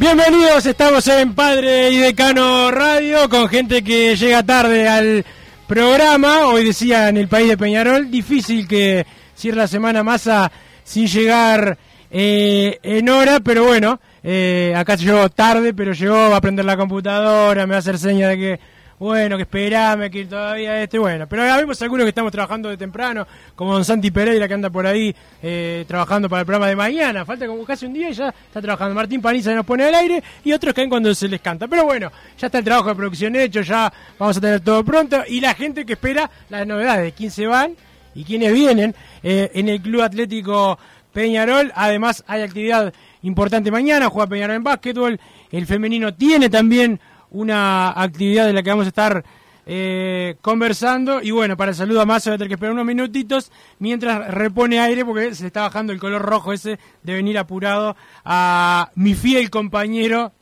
Bienvenidos, estamos en Padre y Decano Radio con gente que llega tarde al programa. Hoy decía en el país de Peñarol, difícil que cierre la semana masa sin llegar eh, en hora, pero bueno, eh, acá llegó tarde, pero llegó, va a prender la computadora, me va a hacer señas de que, bueno, que esperame, que todavía este, bueno, pero ya vemos algunos que estamos trabajando de temprano, como don Santi Pereira que anda por ahí eh, trabajando para el programa de mañana, falta como casi un día y ya está trabajando. Martín Paniza nos pone al aire y otros caen cuando se les canta. Pero bueno, ya está el trabajo de producción hecho, ya vamos a tener todo pronto y la gente que espera las novedades, quién se van y quiénes vienen eh, en el Club Atlético Peñarol. Además, hay actividad importante mañana, juega Peñarol en básquetbol. El femenino tiene también una actividad de la que vamos a estar eh, conversando. Y bueno, para el saludo a Massa voy a tener que esperar unos minutitos mientras repone aire porque se está bajando el color rojo ese de venir apurado a mi fiel compañero,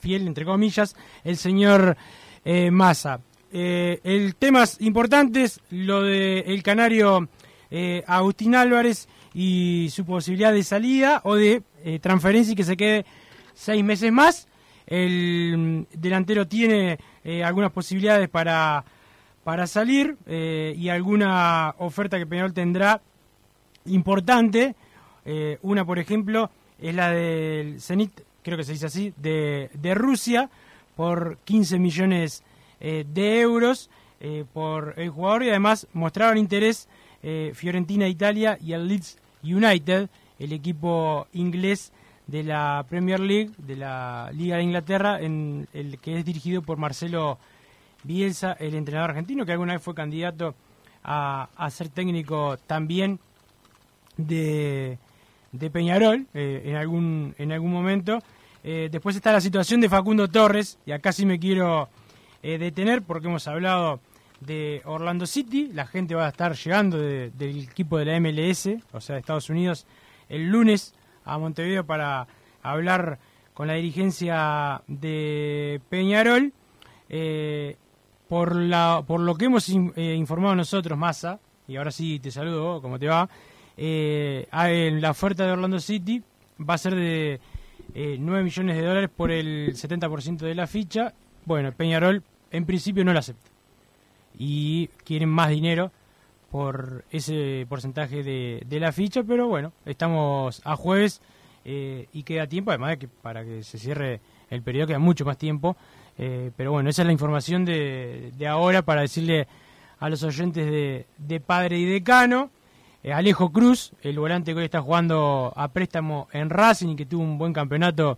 fiel entre comillas, el señor eh, Massa. Eh, el temas importantes, lo de el canario eh, Agustín Álvarez y su posibilidad de salida o de eh, transferencia y que se quede seis meses más. El delantero tiene eh, algunas posibilidades para, para salir eh, y alguna oferta que Peñarol tendrá importante. Eh, una, por ejemplo, es la del Zenit, creo que se dice así, de, de Rusia, por 15 millones de euros por el jugador y además mostraron interés Fiorentina Italia y el Leeds United, el equipo inglés de la Premier League, de la Liga de Inglaterra, en el que es dirigido por Marcelo Bielsa, el entrenador argentino, que alguna vez fue candidato a, ser técnico también de, de Peñarol eh, en algún en algún momento. Eh, después está la situación de Facundo Torres, y acá sí me quiero eh, detener porque hemos hablado de Orlando City, la gente va a estar llegando de- del equipo de la MLS, o sea, de Estados Unidos, el lunes a Montevideo para hablar con la dirigencia de Peñarol. Eh, por, la, por lo que hemos eh, informado nosotros, Massa, y ahora sí te saludo, ¿cómo te va? Eh, ah, en la oferta de Orlando City va a ser de eh, 9 millones de dólares por el 70% de la ficha. Bueno, Peñarol en principio no la acepta. Y quieren más dinero por ese porcentaje de, de la ficha, pero bueno, estamos a jueves eh, y queda tiempo, además de que para que se cierre el periodo queda mucho más tiempo. Eh, pero bueno, esa es la información de, de ahora para decirle a los oyentes de, de Padre y Decano. Eh, Alejo Cruz, el volante que hoy está jugando a préstamo en Racing y que tuvo un buen campeonato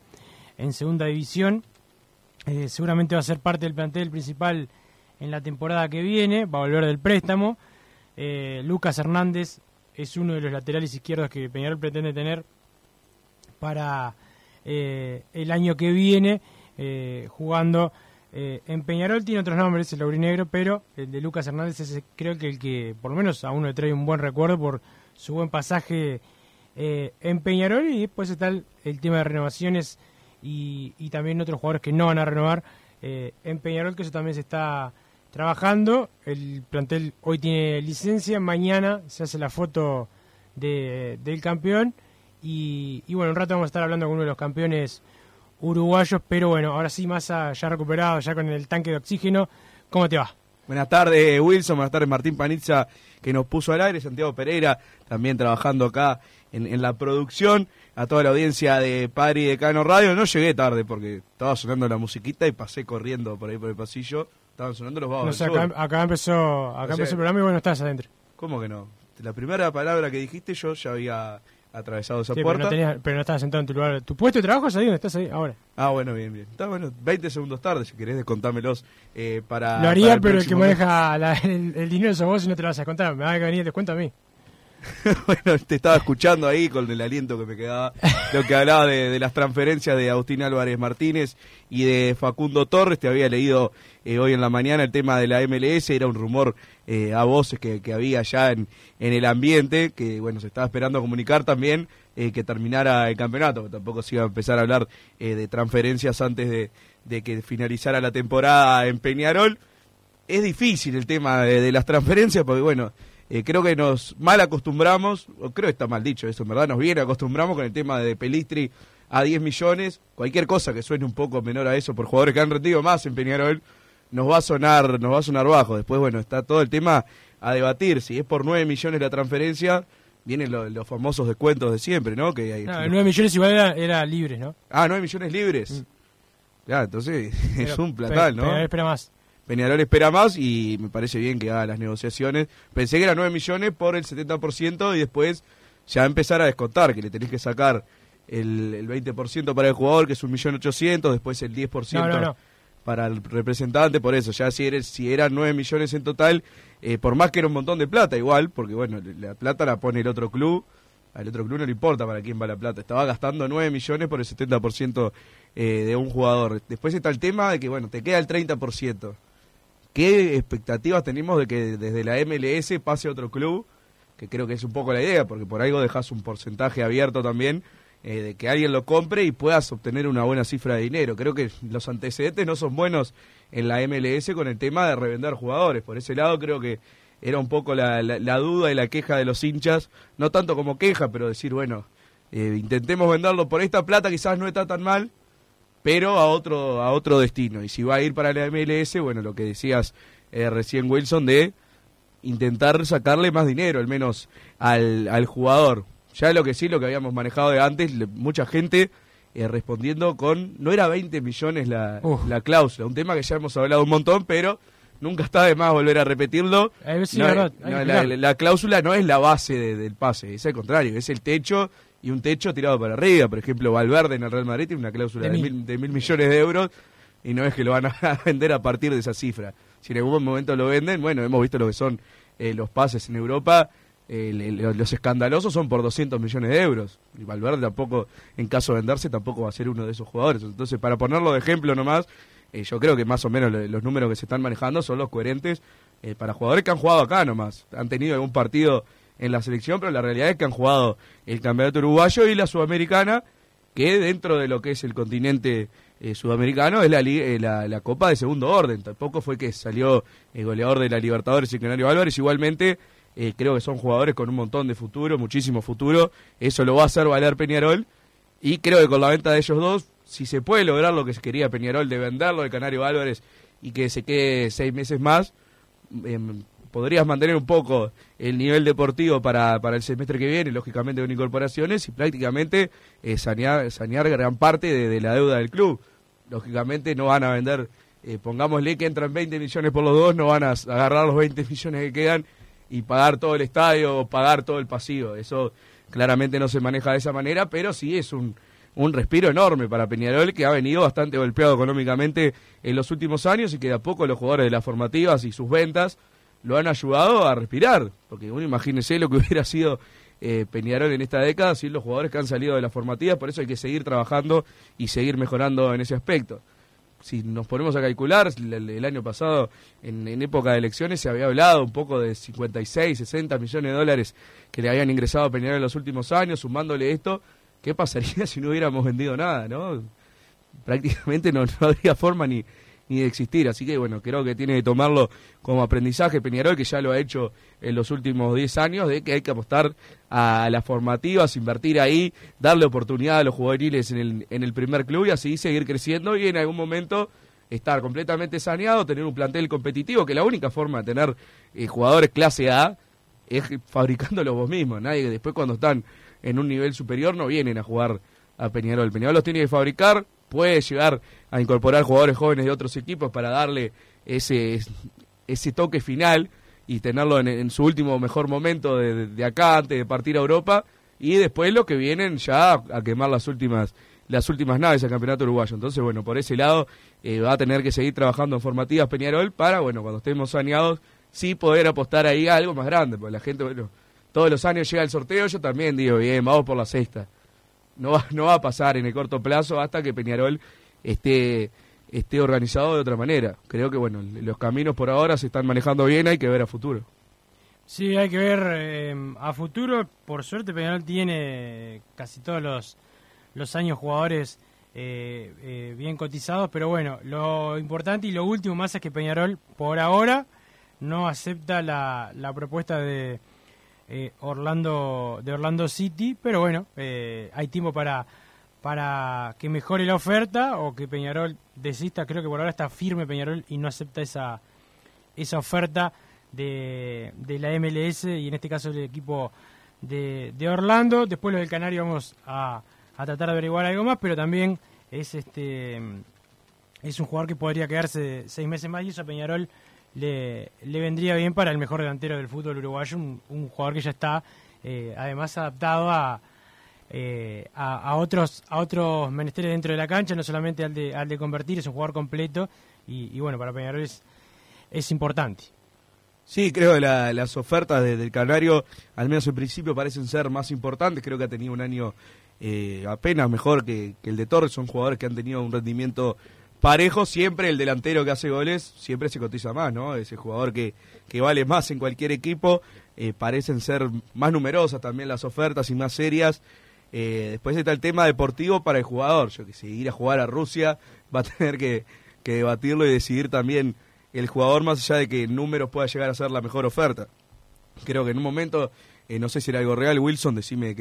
en segunda división, seguramente va a ser parte del plantel principal en la temporada que viene, va a volver del préstamo. Eh, Lucas Hernández es uno de los laterales izquierdos que Peñarol pretende tener para eh, el año que viene, eh, jugando eh, en Peñarol. Tiene otros nombres, el Laurinegro, pero el de Lucas Hernández es creo que el que por lo menos a uno le trae un buen recuerdo por su buen pasaje eh, en Peñarol. Y después está el, el tema de renovaciones y, y también otros jugadores que no van a renovar en Peñarol, que eso también se está trabajando. El plantel hoy tiene licencia, mañana se hace la foto de- del campeón. Y, bueno, un rato vamos a estar hablando con uno de los campeones uruguayos, pero bueno, ahora sí, Massa ya recuperado, ya con el tanque de oxígeno. ¿Cómo te va? Buenas tardes, Wilson. Buenas tardes, Martín Panizza, que nos puso al aire. Santiago Pereira, también trabajando acá en, en la producción. A toda la audiencia de Padre y Decano Radio. No llegué tarde porque estaba sonando la musiquita y pasé corriendo por ahí por el pasillo. Estaban sonando los No vagos. sé, acá, acá empezó, acá O sea- empezó el programa y bueno, estás adentro. ¿Cómo que no? La primera palabra que dijiste yo ya había atravesado esa Sí, pero, puerta. no tenías- pero no estabas sentado en tu lugar. ¿Tu puesto de trabajo es ahí donde estás ahí ahora? Ah, bueno, bien, bien. Está bueno, 20 segundos tarde, si querés descontármelos eh, para. Lo haría, para el pero el que maneja la- el, el dinero sos vos y no te lo vas a contar. Me va a venir el descuento a mí. bueno, te estaba escuchando ahí con el aliento que me quedaba, lo que hablaba de, las transferencias de Agustín Álvarez Martínez y de Facundo Torres. Te había leído eh, hoy en la mañana el tema de la MLS, era un rumor eh, a voces que, había ya en, el ambiente, que bueno, se estaba esperando comunicar también eh, que terminara el campeonato, tampoco se iba a empezar a hablar de transferencias antes de, que finalizara la temporada en Peñarol. Es difícil el tema de las transferencias porque bueno, eh, creo que nos mal acostumbramos, o creo que está mal dicho eso, en verdad, nos bien acostumbramos con el tema de Pelistri a 10 millones, cualquier cosa que suene un poco menor a eso por jugadores que han rendido más en Peñarol, nos va a sonar, nos va a sonar bajo. Después, bueno, está todo el tema a debatir. Si es por 9 millones la transferencia, vienen lo- los famosos descuentos de siempre, ¿no? Que hay- No, el 9 millones igual era, era libre, ¿no? Ah, 9 millones libres. Ya, entonces es un platal, ¿no? Espera más. Peñarol espera más y me parece bien que haga las negociaciones. Pensé que era 9 millones por el 70% y después ya empezar a descontar, que le tenés que sacar el, el 20% para el jugador, que es un millón ochocientos, después el 10% No, no, no. para el representante, por eso, ya si, eres, si eran 9 millones en total, eh, por más que era un montón de plata igual, porque bueno, la plata la pone el otro club, al otro club no le importa para quién va la plata, estaba gastando 9 millones por el 70% eh, de un jugador. Después está el tema de que, bueno, te queda el 30%. ¿Qué expectativas tenemos de que desde la MLS pase a otro club? Que creo que es un poco la idea, porque por algo dejas un porcentaje abierto también eh, de que alguien lo compre y puedas obtener una buena cifra de dinero. Creo que los antecedentes no son buenos en la MLS con el tema de revender jugadores. Por ese lado creo que era un poco la, duda y la queja de los hinchas, no tanto como queja, pero decir, bueno, eh, intentemos venderlo por esta plata, quizás no está tan mal, pero a otro a otro destino. Y si va a ir para la MLS, bueno, lo que decías eh, recién Wilson de intentar sacarle más dinero, al menos al, al jugador. Ya lo que sí, lo que habíamos manejado de antes, le- mucha gente eh, respondiendo con, no era 20 millones la, Uf. la cláusula, un tema que ya hemos hablado un montón, pero nunca está de más volver a repetirlo. Eh, sí, No, verdad, eh, no, la, cláusula no es la base de- del pase, es al contrario, es el techo y un techo tirado para arriba. Por ejemplo, Valverde en el Real Madrid tiene una cláusula De de, mil. mil, de mil millones de euros y no es que lo van a vender a partir de esa cifra. Si en algún momento lo venden, bueno, hemos visto lo que son eh, los pases en Europa. eh, le- los escandalosos son por 200 millones de euros. Y Valverde tampoco, en caso de venderse, tampoco va a ser uno de esos jugadores. Entonces, para ponerlo de ejemplo nomás, eh, yo creo que más o menos lo- los números que se están manejando son los coherentes eh, para jugadores que han jugado acá nomás. Han tenido algún partido en la selección, pero la realidad es que han jugado el campeonato uruguayo y la sudamericana, que dentro de lo que es el continente eh, sudamericano es eh, la, la Copa de segundo orden. Tampoco fue que salió el goleador de la Libertadores y Canario Álvarez. Igualmente, eh, creo que son jugadores con un montón de futuro, muchísimo futuro. Eso lo va a hacer valer Peñarol. Y creo que con la venta de ellos dos, si se puede lograr lo que se quería Peñarol de venderlo de Canario Álvarez y que se quede seis meses más, em, podrías mantener un poco el nivel deportivo para, para el semestre que viene, lógicamente con incorporaciones y prácticamente eh, sanear, gran parte de, la deuda del club. Lógicamente no van a vender, eh, pongámosle que entran 20 millones por los dos, no van a agarrar los 20 millones que quedan y pagar todo el estadio o pagar todo el pasivo. Eso claramente no se maneja de esa manera, pero sí es un, un respiro enorme para Peñarol que ha venido bastante golpeado económicamente en los últimos años y que de a poco los jugadores de las formativas y sus ventas lo han ayudado a respirar, porque uno imagínese lo que hubiera sido eh, Peñarol en esta década sin los jugadores que han salido de las formativas, por eso hay que seguir trabajando y seguir mejorando en ese aspecto. Si nos ponemos a calcular, el, año pasado, en, en época de elecciones, se había hablado un poco de 56, 60 millones de dólares que le habían ingresado a Peñarol en los últimos años, sumándole esto, ¿qué pasaría si no hubiéramos vendido nada? no Prácticamente no, no habría forma ni, ni de existir. Así que bueno, creo que tiene que tomarlo como aprendizaje Peñarol, que ya lo ha hecho en los últimos 10 años, de que hay que apostar a las formativas, invertir ahí, darle oportunidad a los juveniles en el, en el primer club y así seguir creciendo y en algún momento estar completamente saneado, tener un plantel competitivo, que la única forma de tener eh, jugadores clase A es fabricándolos vos mismos. Nadie después cuando están en un nivel superior no vienen a jugar a Peñarol. Peñarol los tiene que fabricar, puede llegar a incorporar jugadores jóvenes de otros equipos para darle ese, ese toque final y tenerlo en, su último mejor momento de, de, acá antes de partir a Europa y después lo que vienen ya a quemar las últimas las últimas naves al campeonato uruguayo. Entonces, bueno, por ese lado eh, va a tener que seguir trabajando en formativas Peñarol para, bueno, cuando estemos saneados, sí poder apostar ahí a algo más grande, porque la gente, bueno, todos los años llega el sorteo, yo también digo, bien, vamos por la sexta. No va, no va a pasar en el corto plazo hasta que Peñarol esté, esté organizado de otra manera. Creo que, bueno, los caminos por ahora se están manejando bien, hay que ver a futuro. Sí, hay que ver eh, a futuro. Por suerte Peñarol tiene casi todos los los años jugadores eh, eh, bien cotizados, pero bueno, lo importante y lo último más es que Peñarol por ahora no acepta la, la propuesta de eh, Orlando de Orlando City, pero bueno, hay tiempo para para que mejore la oferta o que Peñarol desista. Creo que por ahora está firme Peñarol y no acepta esa esa oferta de, de la MLS y en este caso el equipo de, de Orlando. Después lo del Canario vamos a a tratar de averiguar algo más, pero también es este es un jugador que podría quedarse seis meses más y eso a Peñarol le, le vendría bien para el mejor delantero del fútbol uruguayo, un, jugador que ya está eh, además adaptado eh, a, a, otros a otros menesteres dentro de la cancha, no solamente al de, al de convertir, es un jugador completo y, bueno, para Peñarol es, es importante. Sí, creo que las ofertas del Canario, al menos en principio, parecen ser más importantes. Creo que ha tenido un año eh, apenas mejor que, el de Torres, son jugadores que han tenido un rendimiento parejo, siempre el delantero que hace goles, siempre se cotiza más, ¿no? Ese jugador que, que vale más en cualquier equipo, eh, parecen ser más numerosas también las ofertas y más serias. Eh, después está el tema deportivo para el jugador, yo que sé, ir a jugar a Rusia va a tener que, que debatirlo y decidir también el jugador más allá de que números pueda llegar a ser la mejor oferta. Creo que en un momento, no sé si era algo real, Wilson, decime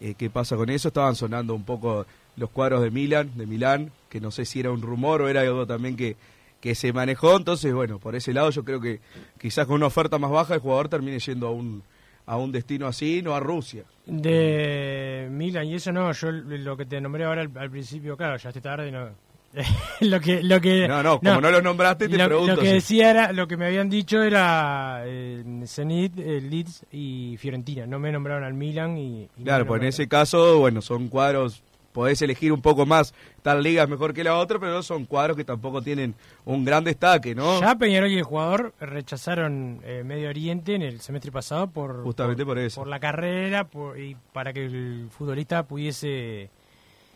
eh, qué pasa con eso. Estaban sonando un poco los cuadros de Milan, de Milán, que no sé si era un rumor o era algo también que, que se manejó. Entonces, bueno, por ese lado yo creo que quizás con una oferta más baja el jugador termine yendo a un, a un destino así, no a Rusia. De Milan y eso no, yo lo que te nombré ahora al, principio, claro, ya estoy tarde, no, lo que lo que no no como no, lo nombraste te lo, pregunto lo que decía era lo que me habían dicho era eh, Zenit eh, Leeds y Fiorentina no me nombraron al Milan y, claro pues en ese caso bueno son cuadros podés elegir un poco más tal liga es mejor que la otra pero son cuadros que tampoco tienen un gran destaque no ya Peñarol y el jugador rechazaron eh, Medio Oriente en el semestre pasado por justamente por, eso por la carrera y para que el futbolista pudiese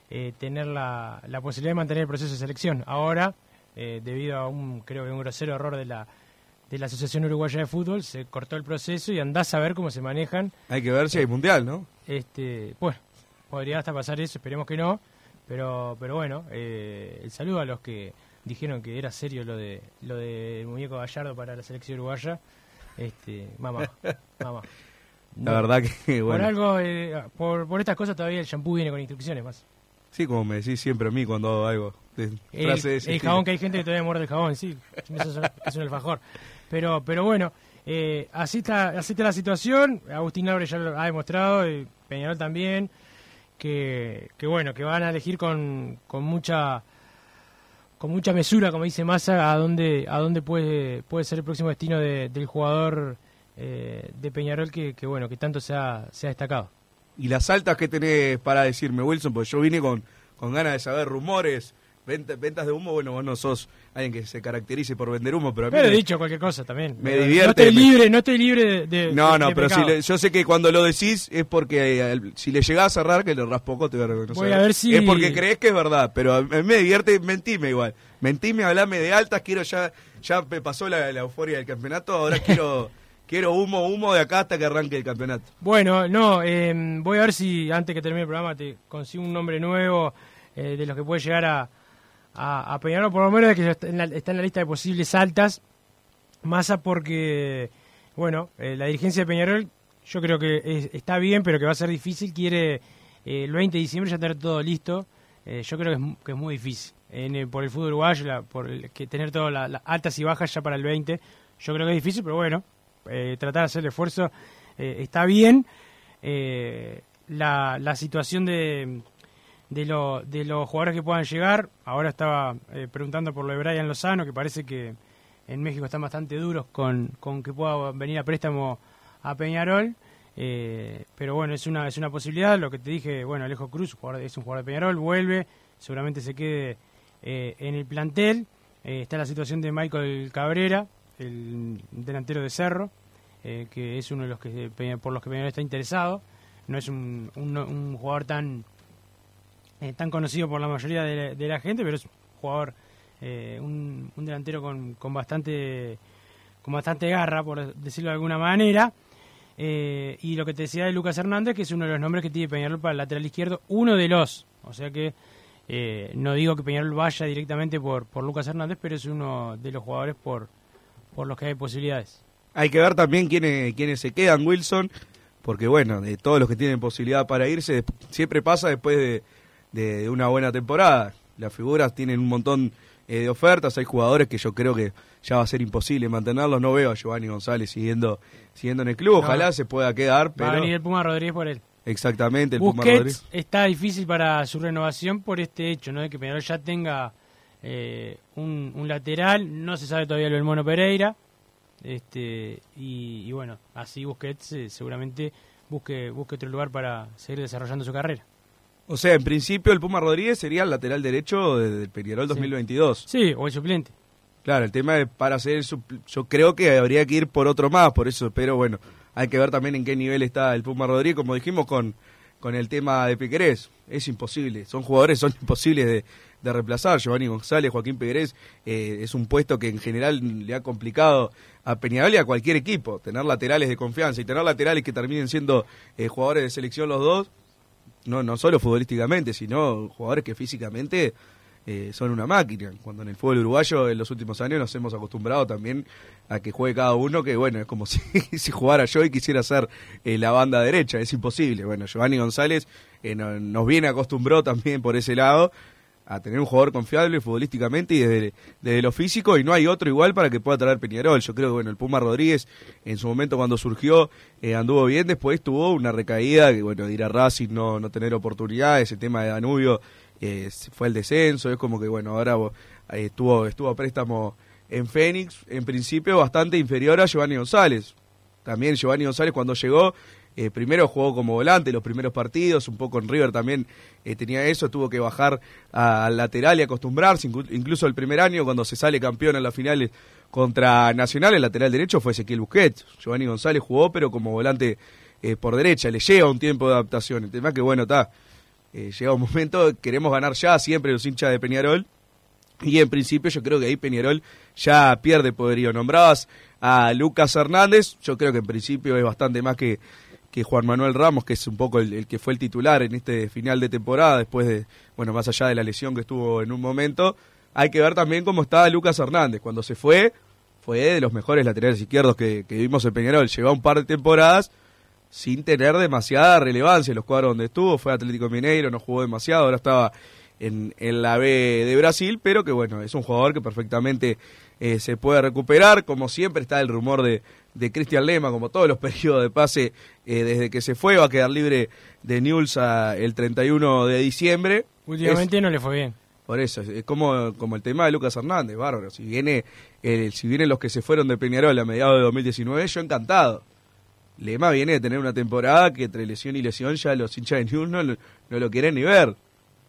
eh, tener la, la, posibilidad de mantener el proceso de selección. Ahora, eh, debido a un, creo que un grosero error de la, de la Asociación Uruguaya de Fútbol, se cortó el proceso y andás a ver cómo se manejan. Hay que ver si hay mundial, ¿no? Este, pues, podría hasta pasar eso, esperemos que no. Pero, pero bueno, eh, el saludo a los que dijeron que era serio lo de lo de muñeco Gallardo para la selección uruguaya. Este, mamá, mamá. La verdad que bueno. Por algo, por, por estas cosas todavía el shampoo viene con instrucciones más. Sí, como me decís siempre a mí cuando hago algo. De el, jabón que hay gente que todavía muerde el jabón, sí, eso es, un alfajor. Pero, pero bueno, eh, así, está, así está la situación. Agustín Laure ya lo ha demostrado, y Peñarol también, que, que bueno, que van a elegir con, con mucha con mucha mesura, como dice Massa, a dónde, a dónde puede, puede ser el próximo destino del jugador eh, de Peñarol que, que, bueno, que tanto se ha, se ha destacado. ¿Y las altas qué tenés para decirme, Wilson? Pues yo vine con, con ganas de saber rumores, ventas, ventas de humo. Bueno, vos no sos alguien que se caracterice por vender humo, pero a mí. Pero he dicho cualquier cosa también. Me divierte. No estoy libre, no estoy libre de. no, no, pero si yo sé que cuando lo decís es porque eh, si le llegás a cerrar, que le raspoco, te voy a reconocer. Voy a ver si. Es porque crees que es verdad, pero a mí me divierte, mentime igual. Mentime, hablame de altas, quiero ya. Ya me pasó la, la euforia del campeonato, ahora quiero. Quiero humo, humo de acá hasta que arranque el campeonato. Bueno, no, em, voy a ver si antes que termine el programa te consigo un nombre nuevo eh, de los que puede llegar a, a, Peñarol, por lo menos de que está en, la, está en la lista de posibles altas. Masa porque, bueno, eh, la dirigencia de Peñarol yo creo que está bien, pero que va a ser difícil. Quiere eh, el 20 de diciembre ya tener todo listo. yo creo que es, que es muy difícil. en por el fútbol uruguayo, la- por el- que tener todas las altas y bajas ya para el 20. Yo creo que es difícil, pero bueno, eh, tratar de hacer el esfuerzo eh, está bien. Eh, la, la situación de, de, lo- de los jugadores que puedan llegar, ahora estaba eh, preguntando por lo de Brian Lozano, que parece que en México están bastante duros con, con que pueda venir a préstamo a Peñarol. Eh, pero bueno, es una, es una posibilidad. Lo que te dije, bueno, Alejo Cruz jugador- es un jugador de Peñarol, vuelve, seguramente se quede eh, en el plantel. Eh, está la situación de Michael Cabrera, el delantero de Cerro, eh, que es uno de los que por los que Peñarol está interesado. No es un, un, un jugador tan eh, tan conocido por la mayoría de la, gente, pero es un jugador, eh, un, un delantero con, con bastante con bastante garra, por decirlo de alguna manera. Eh, y lo que te decía de Lucas Hernández, que es uno de los nombres que tiene Peñarol para el lateral izquierdo, uno de los. O sea que eh, no digo que Peñarol vaya directamente por, por Lucas Hernández, pero es uno de los jugadores por, por los que hay posibilidades. Hay que ver también quiénes, quiénes se quedan, Wilson, porque bueno, de todos los que tienen posibilidad para irse, siempre pasa después de, de una buena temporada. Las figuras tienen un montón eh, de ofertas, hay jugadores que yo creo que ya va a ser imposible mantenerlos. No veo a Giovanni González siguiendo, siguiendo en el club, ojalá No. se pueda quedar, Va a venir pero el Puma Rodríguez por él. exactamente el Puma Rodríguez. Busquets está difícil para su renovación por este hecho, ¿no? De que Peñarol ya tenga eh, un, un lateral, no se sabe todavía lo del Mono Pereira, este y, y bueno, así Busquets eh, seguramente busque busque otro lugar para seguir desarrollando su carrera. O sea, en principio el Puma Rodríguez sería el lateral derecho de- del Peñarol 2022. Sí, o el suplente. Claro, el tema es para supl- yo creo que habría que ir por otro más, por eso, pero bueno, hay que ver también en qué nivel está el Puma Rodríguez, como dijimos con, con el tema de Piquerés, es imposible, son jugadores, son imposibles de, de reemplazar, Giovanni González, Joaquín Piquerés, eh, es un puesto que en general le ha complicado a Peñarol y a cualquier equipo, tener laterales de confianza y tener laterales que terminen siendo eh, jugadores de selección los dos, no, no solo futbolísticamente, sino jugadores que físicamente eh, son una máquina. Cuando en el fútbol uruguayo en los últimos años nos hemos acostumbrado también a que juegue cada uno, que bueno, es como si, si jugara yo y quisiera ser eh, la banda derecha, es imposible. Bueno, Giovanni González eh, no- nos viene acostumbrado también por ese lado a tener un jugador confiable futbolísticamente y desde, desde lo físico y no hay otro igual para que pueda traer Peñarol. Yo creo que bueno, el Puma Rodríguez en su momento cuando surgió eh, anduvo bien, después tuvo una recaída que bueno, ir a Racing, no, no tener oportunidades, el tema de Danubio eh, fue el descenso, es como que bueno, ahora eh, estuvo, estuvo a préstamo en Fénix, en principio bastante inferior a Giovanni González. También Giovanni González cuando llegó, eh, primero jugó como volante los primeros partidos, un poco en River también eh, tenía eso, tuvo que bajar al lateral y acostumbrarse, inclu- incluso el primer año cuando se sale campeón en las finales contra Nacional, el lateral derecho fue Ezequiel Busquets. Giovanni González jugó, pero como volante eh, por derecha, le lleva un tiempo de adaptación. El tema que, bueno, está, llega un momento, queremos ganar ya, siempre los hinchas de Peñarol, y en principio yo creo que ahí Peñarol ya pierde poderío. Nombrabas a Lucas Hernández, yo creo que en principio es bastante más que, que Juan Manuel Ramos, que es un poco el, que fue el titular en este final de temporada, después de, bueno, más allá de la lesión que estuvo en un momento. Hay que ver también cómo está Lucas Hernández. Cuando se fue, fue de los mejores laterales izquierdos que, que vimos en Peñarol. Lleva un par de temporadas sin tener demasiada relevancia en los cuadros donde estuvo. Fue Atlético Mineiro, no jugó demasiado, ahora estaba en, en la B de Brasil, pero que bueno, es un jugador que perfectamente eh, se puede recuperar. Como siempre está el rumor de, de Cristian Lema, como todos los periodos de pase eh, desde que se fue, va a quedar libre de Newell's a- el 31 de diciembre. Últimamente no le fue bien. Por eso, es como, como el tema de Lucas Hernández, bárbaro. Si viene el, si vienen los que se fueron de Peñarol a mediados de 2019, yo encantado. Lema viene de tener una temporada que entre lesión y lesión ya los hinchas de Newell's no, lo- no lo quieren ni ver.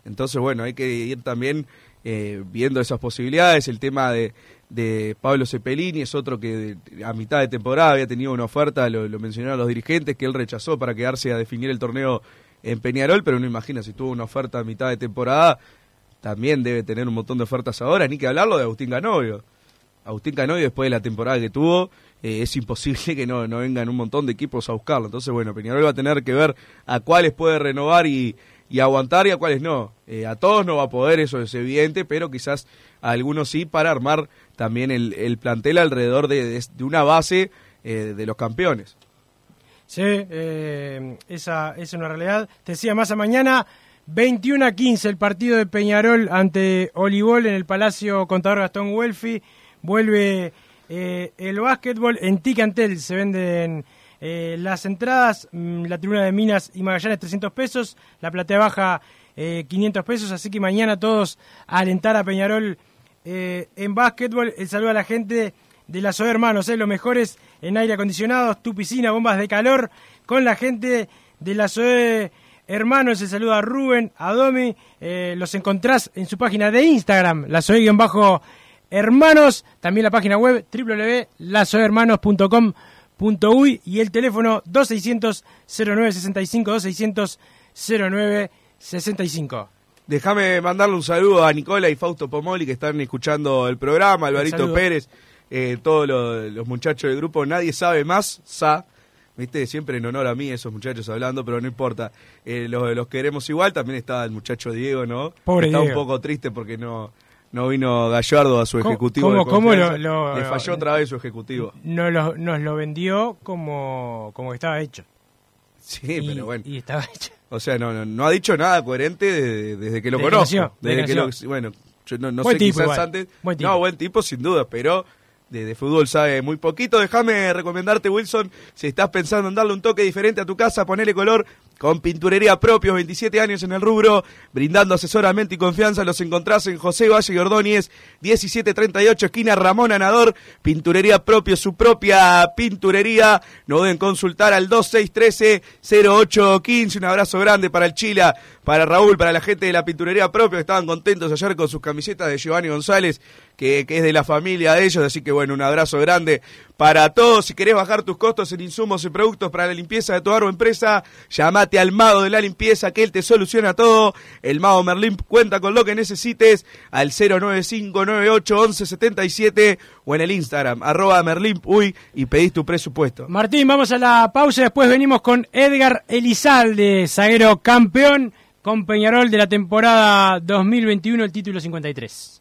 Entonces, bueno, hay que ir también eh, viendo esas posibilidades. El tema de, de Pablo Cepelini es otro que a mitad de temporada había tenido una oferta, lo, lo mencionaron los dirigentes, que él rechazó para quedarse a definir el torneo en Peñarol, pero no imagina si tuvo una oferta a mitad de temporada, también debe tener un montón de ofertas ahora, ni que hablarlo de Agustín Canovio. Agustín Canovio, después de la temporada que tuvo, eh, es imposible que no, no vengan un montón de equipos a buscarlo. Entonces, bueno, Peñarol va a tener que ver a cuáles puede renovar y, y aguantar y a cuáles no. Eh, a todos no va a poder, eso es evidente, pero quizás a algunos sí para armar también el, el plantel alrededor de, de- una base eh, de los campeones. Sí, eh, esa es una realidad. Te decía más a mañana, 21 a 15 el partido de Peñarol ante Olivol en el Palacio Contador Gastón Welfi. Vuelve el básquetbol en Ticantel. Se venden eh, las entradas. mm, La tribuna de Minas y Magallanes 300 pesos. La platea baja eh, 500 pesos. Así que mañana todos a alentar a Peñarol eh, en básquetbol. El saludo a la gente de la SOE Hermanos. eh, Los mejores en aire acondicionado, tu piscina, bombas de calor. Con la gente de la SOE Hermanos, el saludo a Rubén, a Domi, eh, los encontrás en su página de Instagram, la hermanos también la página web www.lasohermanos.com.uy y el teléfono 2600 0965 2600 0965. Déjame mandarle un saludo a Nicola y Fausto Pomoli que están escuchando el programa, Alvarito. Pérez, eh, todos los, los muchachos del grupo, nadie sabe más, sa, viste, siempre en honor a mí esos muchachos hablando, pero no importa, eh, los, los queremos igual, también está el muchacho Diego, ¿no? Pobre está Diego. un poco triste porque no, no vino Gallardo a su ¿Cómo- ejecutivo. cómo- de cómo lo- lo- Le falló otra vez su ejecutivo. Nos lo, nos lo vendió como, como que estaba hecho. Sí, y, pero bueno. y estaba hecho. O sea, no, no, no ha dicho nada coherente desde, desde que lo conozco. desde que lo, bueno, yo no, no Buen sé, tipo quizás igual, antes. buen tipo. No, buen tipo sin duda, pero de, de fútbol sabe muy poquito. Déjame recomendarte, Wilson, si estás pensando en darle un toque diferente a tu casa, ponele color con pinturería propios, 27 años en el rubro, brindando asesoramiento y confianza. Los encontrás en José Valle y Ordóñez, 1738, esquina Ramón Anador, pinturería propio, su propia pinturería. No deben consultar al 2613-0815. Un abrazo grande para el Chila, para Raúl, para la gente de la pinturería propio, que estaban contentos ayer con sus camisetas de Giovanni González, que, es de la familia de ellos. Así que bueno, un abrazo grande para todos. Si querés bajar tus costos en insumos y productos para la limpieza de tu o empresa, llamate al mago de la limpieza, que él te soluciona todo. El mago Merlín cuenta con lo que necesites al 095981177 o en el Instagram, arroba Merlín Uy, y pedís tu presupuesto. Martín, vamos a la pausa. Después venimos con Edgar Elizalde, zaguero campeón con Peñarol de la temporada 2021, el título 53.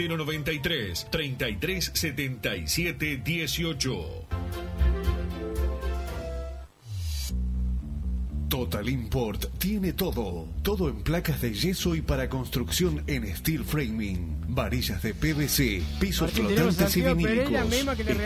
093 33 77 18. Total Import tiene todo. Todo en placas de yeso y para construcción en steel framing. Varillas de PVC, pisos Martín, flotantes y vinílicos.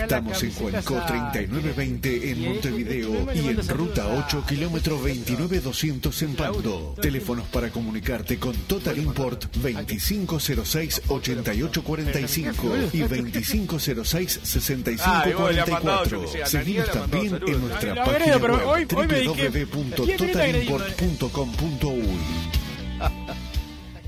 Estamos en Cuenco a- 3920 en Montevideo y en ruta a- 8 kilómetro 29200 en Pando. Teléfonos para comunicarte con Total Import 2506-8845 y 2506-6544. Ah, Seguimos también en nuestra página web hoy- hoy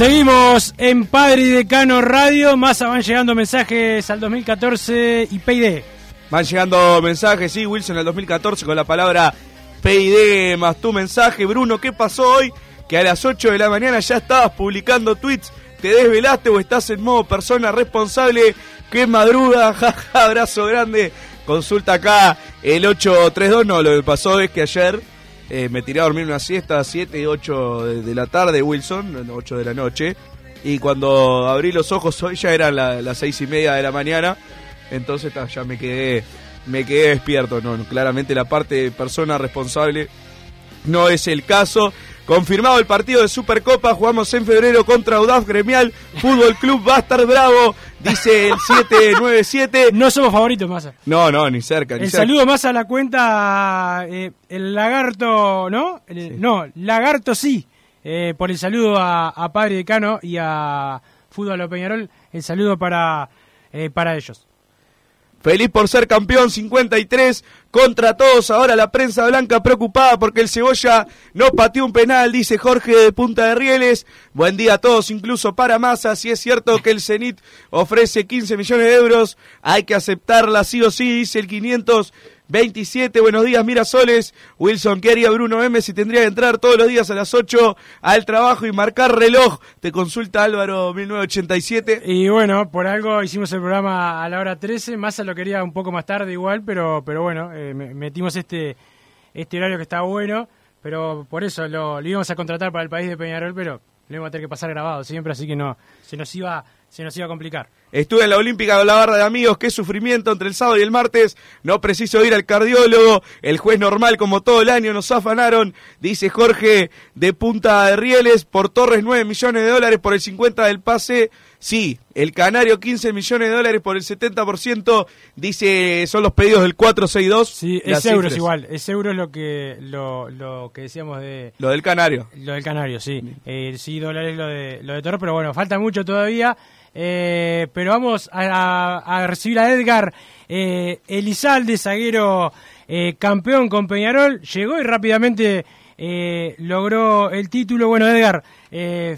Seguimos en Padre y Decano Radio. Más van llegando mensajes al 2014 y PID. Van llegando mensajes, sí, Wilson, el 2014 con la palabra PID más tu mensaje. Bruno, ¿qué pasó hoy? Que a las 8 de la mañana ya estabas publicando tweets. ¿Te desvelaste o estás en modo persona responsable? ¡Qué madruga! Jaja, abrazo grande. Consulta acá el 832. No, lo que pasó es que ayer eh, me tiré a dormir una siesta a 7 y 8 de, la tarde, Wilson, no, 8 de la noche. Y cuando abrí los ojos hoy ya eran la- las 6 y media de la mañana. Entonces ya me quedé, me quedé despierto. No, claramente la parte de persona responsable no es el caso. Confirmado el partido de Supercopa, jugamos en febrero contra Audaz Gremial, Fútbol Club va a estar bravo, dice el 797. No somos favoritos, Massa. No, no, ni cerca, ni El cerca. saludo más a la cuenta eh, el lagarto, ¿no? El- No, lagarto sí. Eh, por el saludo a, a Padre Decano y a Fútbol Peñarol. El saludo para, eh, para ellos. Feliz por ser campeón 53 contra todos. Ahora la prensa blanca preocupada porque el Cebolla no pateó un penal, dice Jorge de Punta de Rieles. Buen día a todos, incluso para Massa. Si es cierto que el Zenit ofrece 15 millones de euros, hay que aceptarla sí o sí, dice el 500. 27, buenos días Mirasoles, Wilson, ¿qué haría Bruno M si tendría que entrar todos los días a las 8 al trabajo y marcar reloj? Te consulta Álvaro 1987. Y bueno, por algo hicimos el programa a la hora 13, Massa lo quería un poco más tarde igual, pero, pero bueno, eh, metimos este, este horario que está bueno, pero por eso lo, lo íbamos a contratar para el país de Peñarol, pero lo íbamos a tener que pasar grabado siempre, así que no, se nos iba se nos iba a complicar. Estuve en la Olímpica con la barra de amigos, qué sufrimiento entre el sábado y el martes. No preciso ir al cardiólogo. El juez normal, como todo el año, nos afanaron, dice Jorge de Punta de Rieles. Por Torres, 9 millones de dólares por el 50 del pase. Sí, el Canario 15 millones de dólares por el 70%, dice, son los pedidos del 462. Sí, es euros igual, es euros lo que lo, lo que decíamos de... Lo del Canario. Lo del Canario, sí. Eh, sí, dólares lo de, lo de Torres, pero bueno, falta mucho todavía. Eh, pero vamos a, recibir a Edgar eh, Elizalde, zaguero eh, campeón con Peñarol. Llegó y rápidamente eh, logró el título. Bueno, Edgar,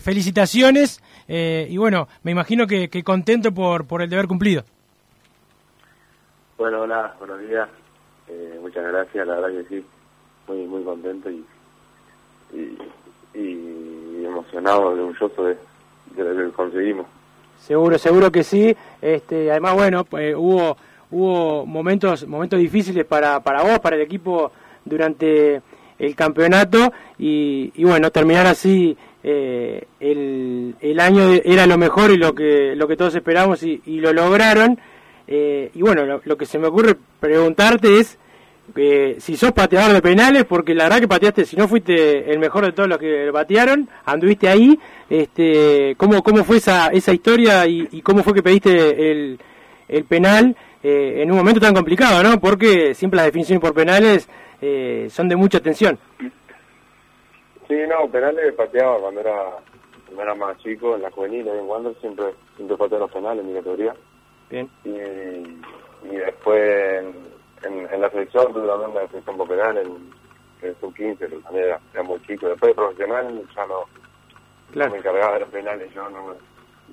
felicitaciones. y bueno, me imagino que, contento por, por el deber cumplido. Bueno, hola, buenos días. muchas gracias, la verdad que sí, muy muy contento y, y, emocionado, orgulloso de lo que conseguimos. Seguro, seguro que sí. Este, además, bueno, pues, hubo hubo momentos momentos difíciles para, para vos, para el equipo durante el campeonato y, bueno, terminar así eh, el, el, año era lo mejor y lo que lo que todos esperamos y, lo lograron. Eh, y bueno, lo, que se me ocurre preguntarte es eh, si sos pateador de penales, porque la verdad que pateaste, si no fuiste el mejor de todos los que patearon, anduviste ahí, este, ¿cómo, cómo fue esa, esa historia y, cómo fue que pediste el, el penal eh, en un momento tan complicado, ¿no? Porque siempre las definiciones por penales eh, son de mucha tensión. Sí, no, penales pateaba cuando era, cuando era más chico, en la juvenil, en Wander, siempre, siempre pateaba los penales en mi categoría. Bien. Y, y después en, en, la selección tuve también la selección por penal en, el sub-15, pero también era, muy chico. Después de profesional ya no, no me encargaba de los penales, yo no me,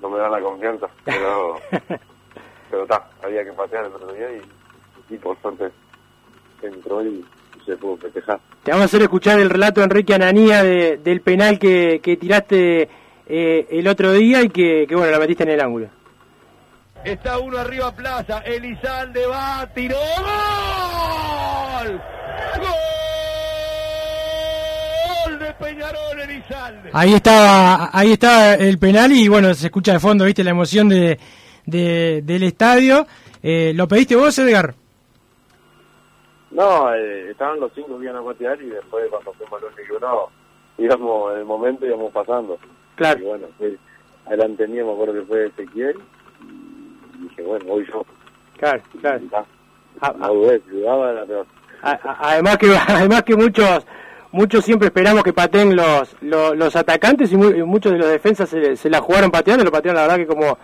no me da la confianza, pero pero está, había que patear el otro día y, y por suerte entró y se pudo festejar. Te vamos a hacer escuchar el relato de Enrique Ananía de, del penal que, que tiraste eh, el otro día y que, que, bueno, la metiste en el ángulo. Está uno arriba Plaza, Elizalde va, tiró, ¡Gol! ¡Gol de Peñarol Elizalde! Ahí estaba, ahí estaba el penal y bueno, se escucha de fondo, viste la emoción de, de del estadio. Eh, ¿Lo pediste vos, Edgar? No, eh, estaban los cinco que iban a patear y después cuando fuimos los no, íbamos en el momento íbamos pasando. Claro. Y bueno, adelante mío me acuerdo que fue Ezequiel dije, bueno, voy yo. Claro, claro. además que además que muchos muchos siempre esperamos que pateen los, los, atacantes y, muchos de los defensas se, la jugaron pateando, lo patearon la verdad que como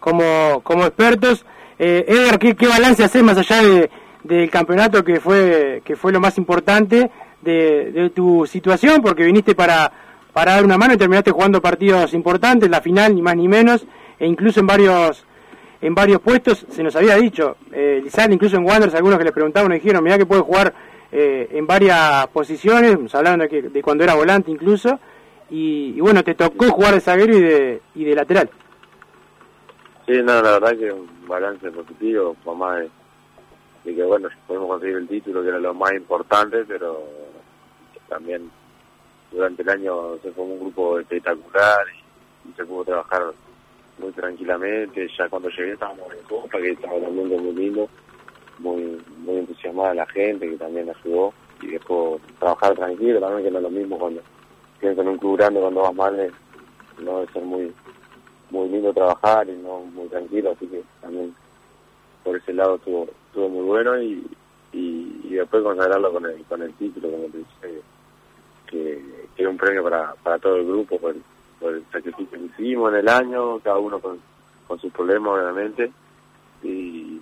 como como expertos. Eh, Edgar, ¿qué, ¿qué, balance haces más allá de, del campeonato que fue que fue lo más importante de, de tu situación? Porque viniste para, para dar una mano y terminaste jugando partidos importantes, la final ni más ni menos, e incluso en varios en varios puestos, se nos había dicho, eh, incluso en Wanderers, algunos que le preguntaban dijeron, mira que puede jugar eh, en varias posiciones, nos hablaron de, que, de cuando era volante incluso, y, bueno, te tocó jugar de zaguero y de, y de lateral. Sí, no, la verdad que un balance positivo, por más de, que bueno, podemos conseguir el título, que era lo más importante, pero también durante el año se formó un grupo espectacular y se pudo trabajar muy tranquilamente. Ya cuando llegué estábamos en Copa, que estaba también muy lindo, muy, muy entusiasmada la gente, que también ayudó. Y dejó trabajar tranquilo, también que no es lo mismo cuando tienes en un club grande, cuando vas mal, no debe ser muy muy lindo trabajar y no muy tranquilo, así que también por ese lado estuvo, estuvo muy bueno y, y, después consagrarlo con el, con el título, como te dije, que, que es un premio para, para todo el grupo, por, por el sacrificio que hicimos en el año, cada uno con, con sus problemas obviamente, y,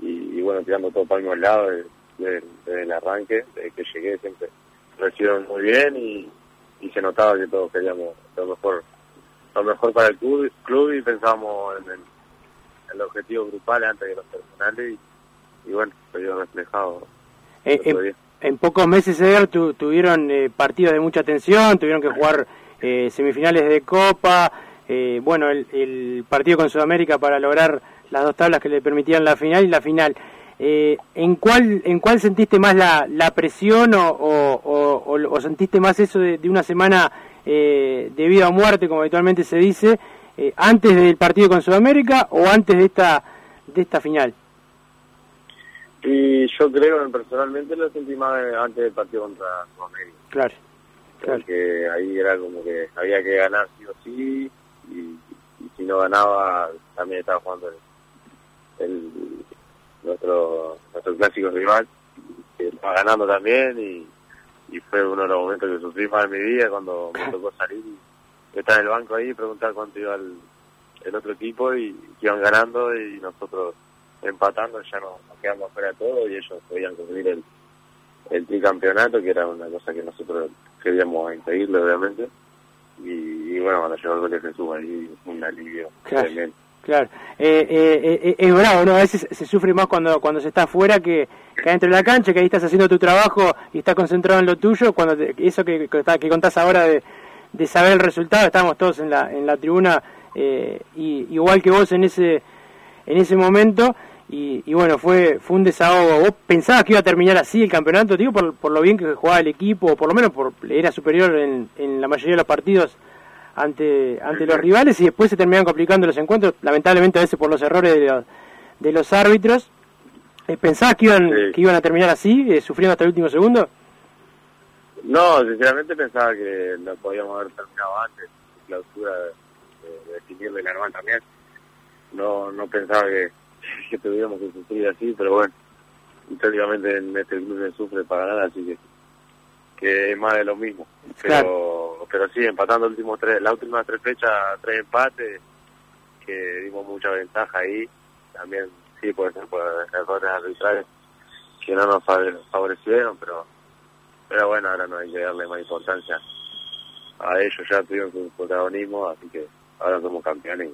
y, y bueno, tirando todo para el lado desde, desde- desde el arranque, desde que llegué siempre recibieron muy bien y, y se notaba que todos queríamos lo mejor lo mejor para el club, club y pensábamos en el, en el objetivo grupal antes de los personales y, y bueno, se vio reflejado. Eh, en pocos meses, Edgar, tu- tuvieron eh, partidos de mucha tensión, tuvieron que jugar eh, semifinales de Copa, eh, bueno, el, el partido con Sudamérica para lograr las dos tablas que le permitían la final y la final. Eh, ¿en, cuál, ¿En cuál sentiste más la, la presión o, o- o- o- sentiste más eso de, de una semana eh, de vida o muerte, como habitualmente se dice, eh, antes del partido con Sudamérica o antes de esta, de esta final? Y yo creo, personalmente, lo sentí más antes del partido contra Sudamérica. Claro. Porque ahí era como que había que ganar sí o sí y, y si no ganaba también estaba jugando el, el- nuestro nuestro clásico rival que estaba ganando también y, y fue uno de los momentos que sufrí más en mi vida cuando me tocó salir y estar en el banco ahí y preguntar cuánto iba el, el otro equipo y que iban ganando y nosotros empatando ya nos, nos quedamos fuera de todo y ellos podían cumplir el, el tricampeonato, que era una cosa que nosotros queríamos impedirle, obviamente. Y, y bueno, cuando llegó el gol de Jesús ahí, un alivio Claro. tremendo. Claro, eh, eh, eh, es bravo, ¿no? A veces se sufre más cuando cuando se está afuera que, que adentro de la cancha, que ahí estás haciendo tu trabajo y estás concentrado en lo tuyo. Cuando te- eso que, que contás ahora de, de saber el resultado, estábamos todos en la en la tribuna, eh, y, igual que vos en ese en ese momento. Y, y bueno, fue fue un desahogo. ¿Vos pensabas que iba a terminar así el campeonato? Digo, por, por lo bien que jugaba el equipo, o por lo menos por, era superior en, en la mayoría de los partidos ante ante los rivales y después se terminan complicando los encuentros, lamentablemente a veces por los errores de los, de los árbitros. Eh, ¿Pensabas que iban, que iban a terminar así, eh, sufriendo hasta el último segundo? No, sinceramente pensaba que lo podíamos haber terminado antes, clausura de, de definirle la normal también. No no pensaba que, que tuviéramos que sufrir así, pero bueno, históricamente en este club se sufre para ganar, así que que es más de lo mismo. Pero pero sí, empatando últimos tres, las últimas tres fechas, tres empates, que dimos mucha ventaja ahí. También sí puede ser por errores arbitrales que no nos favore- favorecieron, pero pero bueno, ahora no hay que darle más importancia a ellos, ya tuvieron su protagonismo, así que ahora somos campeones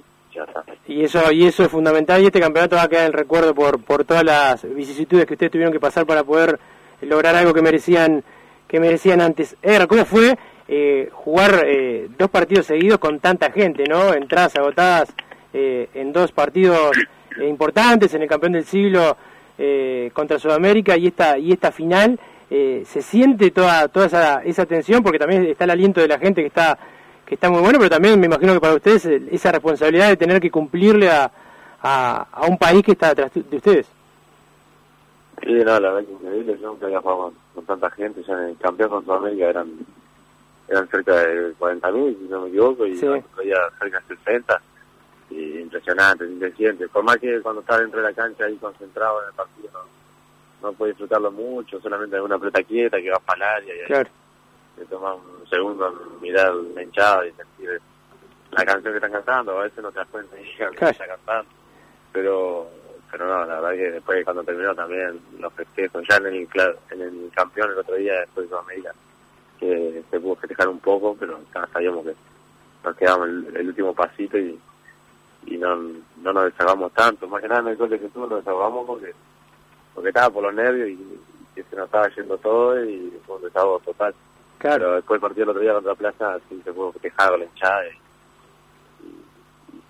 y eso y eso es fundamental y este campeonato va a quedar en recuerdo por por todas las vicisitudes que ustedes tuvieron que pasar para poder lograr algo que merecían que merecían antes. Edgar, ¿cómo fue eh, jugar eh, dos partidos seguidos con tanta gente, no? Entradas agotadas eh, en dos partidos eh, importantes, en el campeón del siglo eh, contra Sudamérica y esta y esta final. eh, se siente toda toda esa, esa tensión porque también está el aliento de la gente que está que está muy bueno, pero también me imagino que para ustedes eh, esa responsabilidad de tener que cumplirle a, a, a un país que está detrás de ustedes. Sí, no, la verdad que increíble, yo nunca había jugado con, con tanta gente, ya en el campeón con Sudamérica eran eran cerca de 40.000, si no me equivoco, y Sí. ya cerca de 60, y impresionante, impresionante. Por más que cuando estás dentro de la cancha ahí concentrado en el partido no, no puedes disfrutarlo mucho, solamente alguna pelota quieta que va para el área y ahí Claro. Te tomas un segundo mirar la hinchada y sentir la canción que están cantando, a veces no te das cuenta ni siquiera que está cantando, pero pero no, la verdad que después cuando terminó también los festejos, ya en el, en el campeón el otro día después de Sudamérica, que se pudo festejar un poco, pero sabíamos que nos quedamos el, el último pasito y, y no, no nos desahogamos tanto, más que nada en el gol de Jesús nos desahogamos porque porque estaba por los nervios y, y se nos estaba yendo todo y fue un desahogo total. Claro. Después el partido el otro día contra Plaza sí se pudo festejar con la hinchada y,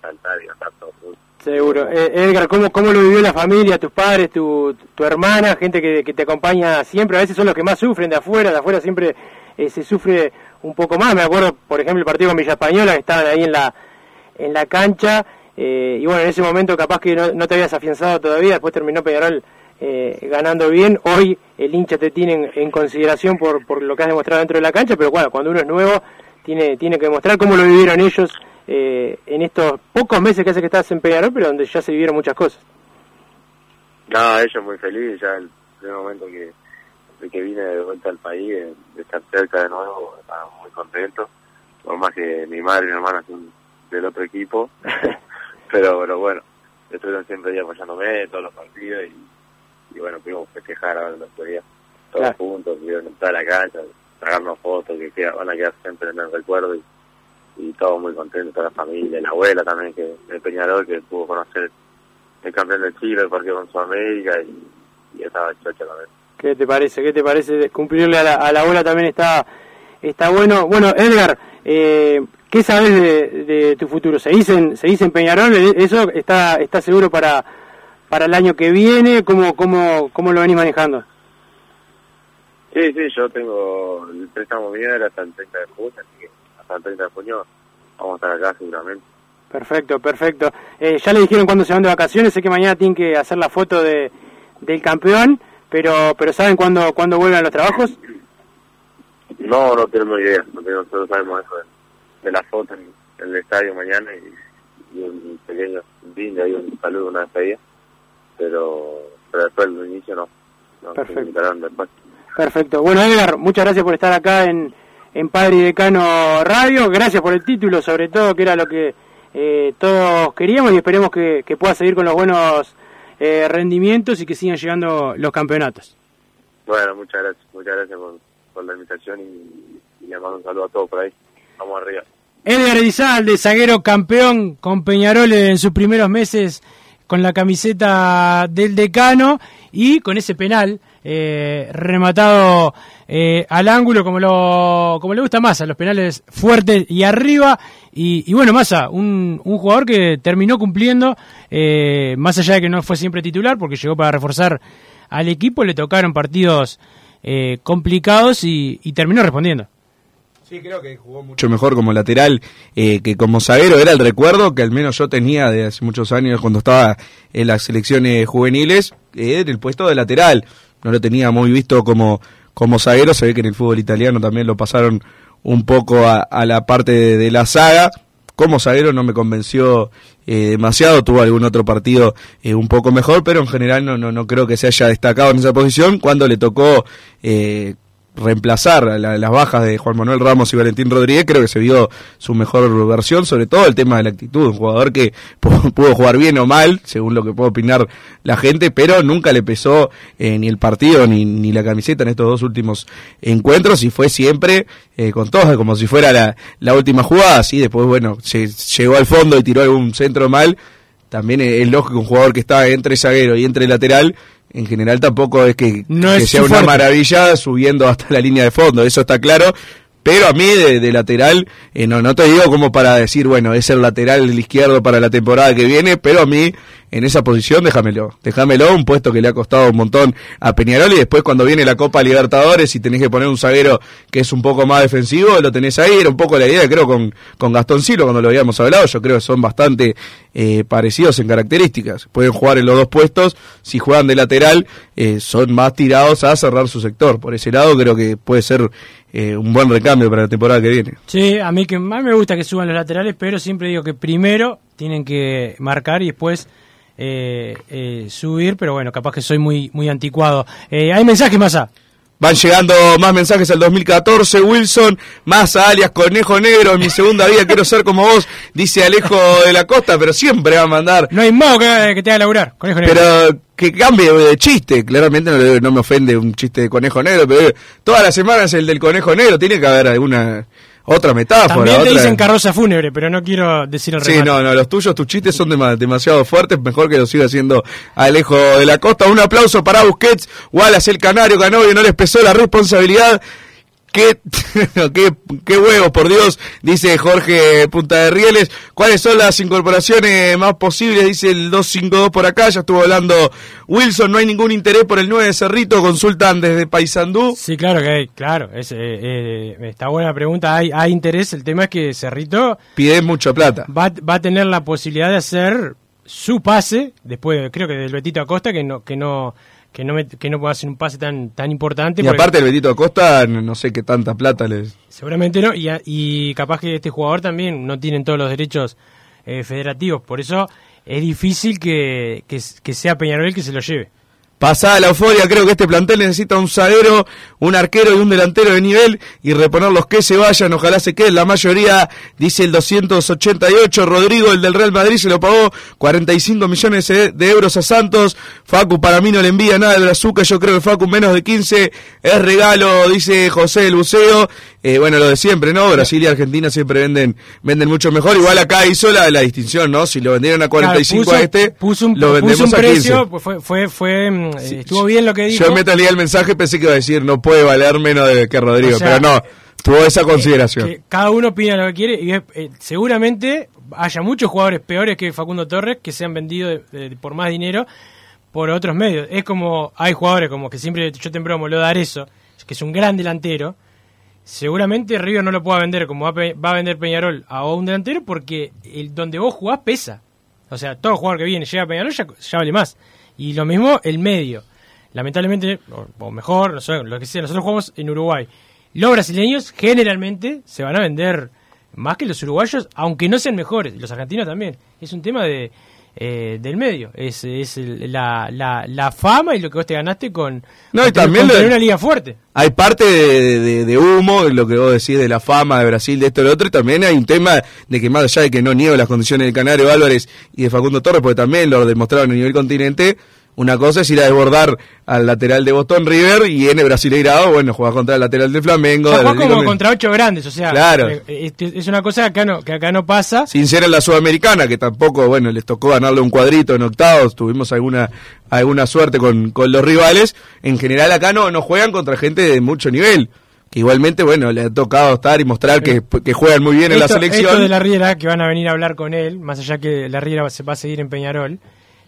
saltar y cantar todo. Seguro. Eh, Edgar, ¿cómo, ¿cómo lo vivió la familia, tus padres, tu, tu hermana, gente que, que te acompaña siempre? A veces son los que más sufren de afuera, de afuera siempre eh, se sufre un poco más. Me acuerdo, por ejemplo, el partido con Villa Española, que estaban ahí en la, en la cancha, eh, y bueno, en ese momento capaz que no, no te habías afianzado todavía, después terminó Peñarol eh, ganando bien. Hoy el hincha te tiene en, en consideración por, por lo que has demostrado dentro de la cancha, pero bueno, cuando uno es nuevo tiene, tiene que demostrar cómo lo vivieron ellos eh, en estos pocos meses que hace que estás en Peñarol, pero donde ya se vivieron muchas cosas. No, ellos muy felices, ya el primer momento que, de que vine de vuelta al país, de, de estar cerca de nuevo, estaban muy contentos, por más que mi madre y mi hermana son del otro equipo, pero, pero bueno, estuvieron siempre ahí apoyándome todos los partidos y, y bueno, pudimos festejar ahora en la actualidad todos Claro. juntos, vieron toda la cancha, sacarnos fotos que queda- van a quedar siempre en el recuerdo y, y todos muy contentos, toda la familia, la abuela también que de Peñarol que pudo conocer el campeón del Chile, el partido con Sudamérica y, y estaba chocha también. ¿Qué te parece? ¿Qué te parece? Cumplirle a la, a la abuela también está, está bueno. Bueno, Edgar, eh, ¿qué sabes de, de tu futuro? ¿Seguís en, seguís en Peñarol? ¿Eso está, está seguro para, para el año que viene? ¿Cómo, cómo, cómo lo venís manejando? Sí, sí, yo tengo el préstamo mío era hasta el 30 de junio, así que hasta el 30 de junio vamos a estar acá seguramente. Perfecto, perfecto. Eh, ya le dijeron cuándo se van de vacaciones, sé que mañana tienen que hacer la foto de, del campeón, pero pero ¿saben cuándo, cuándo vuelven a los trabajos? No, no tenemos idea, no tenemos, solo sabemos eso de, de la foto en, en el estadio mañana y, y un pequeño brinde ahí, un saludo, una despedida, pero, pero después del inicio no, no se Perfecto. después. Perfecto. Bueno, Edgar, muchas gracias por estar acá en, en Padre y Decano Radio. Gracias por el título, sobre todo, que era lo que eh, todos queríamos y esperemos que, que pueda seguir con los buenos eh, rendimientos y que sigan llegando los campeonatos. Bueno, muchas gracias, muchas gracias por, por la invitación y, y le mando un saludo a todos por ahí. Vamos arriba. Edgar Elizalde, zaguero campeón con Peñarol en sus primeros meses con la camiseta del decano y con ese penal eh, rematado eh, al ángulo como lo como le gusta Massa, los penales fuertes y arriba y, bueno Massa, un, un jugador que terminó cumpliendo eh, más allá de que no fue siempre titular porque llegó para reforzar al equipo, le tocaron partidos eh, complicados y terminó respondiendo. Sí, creo que jugó mucho mejor como lateral eh, que como zaguero. Era el recuerdo que al menos yo tenía de hace muchos años cuando estaba en las selecciones juveniles, eh, en el puesto de lateral. No lo tenía muy visto como, como zaguero. Se ve que en el fútbol italiano también lo pasaron un poco a, a la parte de, de la saga. Como zaguero no me convenció eh, demasiado, tuvo algún otro partido eh, un poco mejor, pero en general no, no, no creo que se haya destacado en esa posición. Cuando le tocó eh, reemplazar la- las bajas de Juan Manuel Ramos y Valentín Rodríguez, creo que se vio su mejor versión, sobre todo el tema de la actitud, un jugador que pu- pudo jugar bien o mal, según lo que puede opinar la gente, pero nunca le pesó eh, ni el partido ni, ni la camiseta en estos dos últimos encuentros y fue siempre eh, con todos, como si fuera la, última jugada, así después, bueno, se llegó al fondo y tiró algún centro mal, también es lógico un jugador que está entre zaguero y entre lateral, en general tampoco es que, No que es sea una maravilla subiendo hasta la línea de fondo, eso está claro. Pero a mí de, de lateral, eh, no, no te digo como para decir, bueno, es el lateral del izquierdo para la temporada que viene, pero a mí en esa posición déjamelo. Déjamelo, un puesto que le ha costado un montón a Peñarol y después cuando viene la Copa Libertadores y tenés que poner un zaguero que es un poco más defensivo, lo tenés ahí, era un poco la idea, creo, con, con Gastón Silo cuando lo habíamos hablado, yo creo que son bastante eh, parecidos en características. Pueden jugar en los dos puestos, si juegan de lateral, eh, son más tirados a cerrar su sector. Por ese lado creo que puede ser eh, un buen recambio para la temporada que viene. Sí, a mí que más me gusta que suban los laterales, pero siempre digo que primero tienen que marcar y después eh, eh, subir, pero bueno, capaz que soy muy muy anticuado. Eh, ¿Hay mensajes, Massa? Van llegando más mensajes al 2014. Wilson, más alias Conejo Negro. En mi segunda vida quiero ser como vos, dice Alejo de la Costa, pero siempre va a mandar. No hay modo que, que te haga laburar, conejo negro. Pero que cambie de chiste. Claramente no, no me ofende un chiste de Conejo Negro, pero todas las semanas el del Conejo Negro. Tiene que haber alguna otra metáfora. También te otra- dicen carroza fúnebre, pero no quiero decir el Sí, remate. no, no, los tuyos, tus chistes son dema- demasiado fuertes, mejor que lo siga haciendo Alejo de la Costa. Un aplauso para Busquets, Wallace el Canario, Canovio, no les pesó la responsabilidad. ¿Qué, qué, qué huevos, por Dios, dice Jorge Punta de Rieles. ¿Cuáles son las incorporaciones más posibles? Dice el 252 por acá, ya estuvo hablando Wilson, no hay ningún interés por el 9 de Cerrito, consultan desde Paysandú. Sí, claro que hay, claro, es, eh, eh, está buena pregunta, hay, hay interés, el tema es que Cerrito Pide mucha plata. va, va a tener la posibilidad de hacer su pase, después creo que del Betito Acosta, que no, que no, que no, me- que no pueda hacer un pase tan, tan importante. Y porque aparte el Betito Acosta, no sé qué tanta plata les... Seguramente no, y, y capaz que este jugador también no tiene todos los derechos eh, federativos, por eso es difícil que, que, que sea Peñarol el que se lo lleve. Pasada la euforia, creo que este plantel necesita un zaguero, un arquero y un delantero de nivel y reponer los que se vayan, ojalá se queden. La mayoría, dice el 288, Rodrigo, el del Real Madrid, se lo pagó 45 millones de euros a Santos. Facu para mí no le envía nada del azúcar, yo creo que Facu menos de 15 es regalo, dice José del Buceo. Eh, bueno, lo de siempre, ¿no? Brasil y Argentina siempre venden venden mucho mejor. Igual acá hizo la, la distinción, ¿no? Si lo vendieron a 45 Claro, a este, puso un, lo vendemos puso un a 15. precio, pues fue, fue, fue, eh, estuvo bien lo que dijo. Yo me leía el mensaje y pensé que iba a decir no puede valer menos de que Rodrigo, O sea, pero no, tuvo esa consideración. que cada uno opina lo que quiere y es- eh, seguramente haya muchos jugadores peores que Facundo Torres que se han vendido de- de- por más dinero por otros medios. Es como, hay jugadores como que siempre yo te bromo, lo dar eso, que es un gran delantero. Seguramente River no lo pueda vender como va va a vender Peñarol a un delantero porque el donde vos jugás pesa. O sea, todo jugador que viene llega a Peñarol ya, ya vale más. Y lo mismo el medio. Lamentablemente, o, mejor, no sé, lo que sea, nosotros jugamos en Uruguay. Los brasileños generalmente se van a vender más que los uruguayos, aunque no sean mejores. Los argentinos también. Es un tema de eh, del medio. Es, es la, la, la fama y lo que vos te ganaste con, No, y con también con tener una liga fuerte. Hay parte de, de- de humo, lo que vos decís de la fama de Brasil, de esto y lo otro, y también hay un tema de que más allá de que no niego las condiciones del Canario Álvarez y de Facundo Torres, porque también lo demostraron a nivel continente, una cosa es ir a desbordar al lateral de Boston River y en el Brasileirado, bueno, jugar contra el lateral de Flamengo. Del jugás como contra ocho grandes, o sea, Claro. eh, este, es una cosa que acá no, que acá no pasa. Sin ser en la Sudamericana, que tampoco, bueno, les tocó ganarle un cuadrito en octavos, tuvimos alguna alguna suerte con, con los rivales. En general acá no, no juegan contra gente de mucho nivel. Que igualmente, bueno, le ha tocado estar y mostrar que, que juegan muy bien en la selección. Esto de la Riera, que van a venir a hablar con él, más allá que la Riera se va a seguir en Peñarol,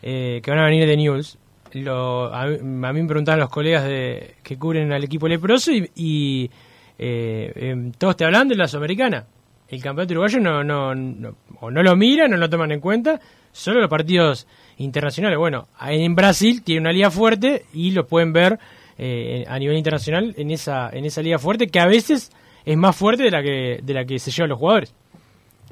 eh, que van a venir de News. Lo, a, a mí me preguntaban los colegas de, que cubren al equipo leproso y, y, eh, em, todos te hablan de la Sudamericana. El campeonato uruguayo no, no, no- o no lo miran, no lo toman en cuenta, solo los partidos internacionales. Bueno, en Brasil tiene una liga fuerte y lo pueden ver eh, a nivel internacional en esa, en esa liga fuerte que a veces es más fuerte de la que, de la que se llevan los jugadores.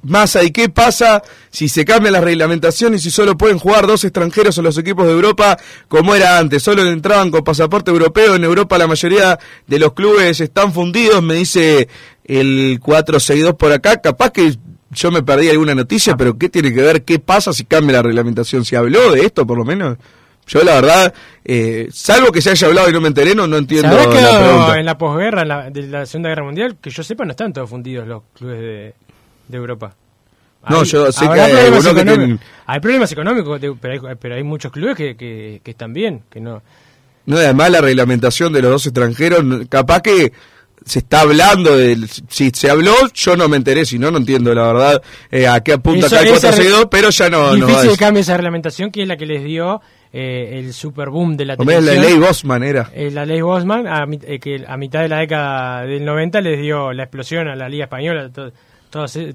Massa, ¿y qué pasa si se cambia la reglamentación y si solo pueden jugar dos extranjeros en los equipos de Europa como era antes? Solo entraban con pasaporte europeo. En Europa la mayoría de los clubes están fundidos, me dice el 462 por acá. Capaz que yo me perdí alguna noticia, pero ¿qué tiene que ver? ¿Qué pasa si cambia la reglamentación? ¿Se habló de esto por lo menos? Yo la verdad, eh, salvo que se haya hablado y no me enteré, no, no Se entiendo la pregunta. en la posguerra en la- de la Segunda Guerra Mundial, que yo sepa no están todos fundidos los clubes de, de Europa. No, yo sé que hay problemas que económicos. tienen- Hay problemas económicos, pero hay, pero hay muchos clubes que, que, que están bien, que no. No, además la reglamentación de los dos extranjeros, no- capaz que se está hablando de... Si se habló, yo no me enteré, si no, no entiendo la verdad eh, a qué apunta el esa re- 462, pero ya no... no Difícil a que cambie esa reglamentación, que es la que les dio eh, el super boom de la Hombre, la televisión. ley Bosman era. Eh, la ley Bosman, a, eh, que a mitad de la década del 90 les dio la explosión a la Liga Española.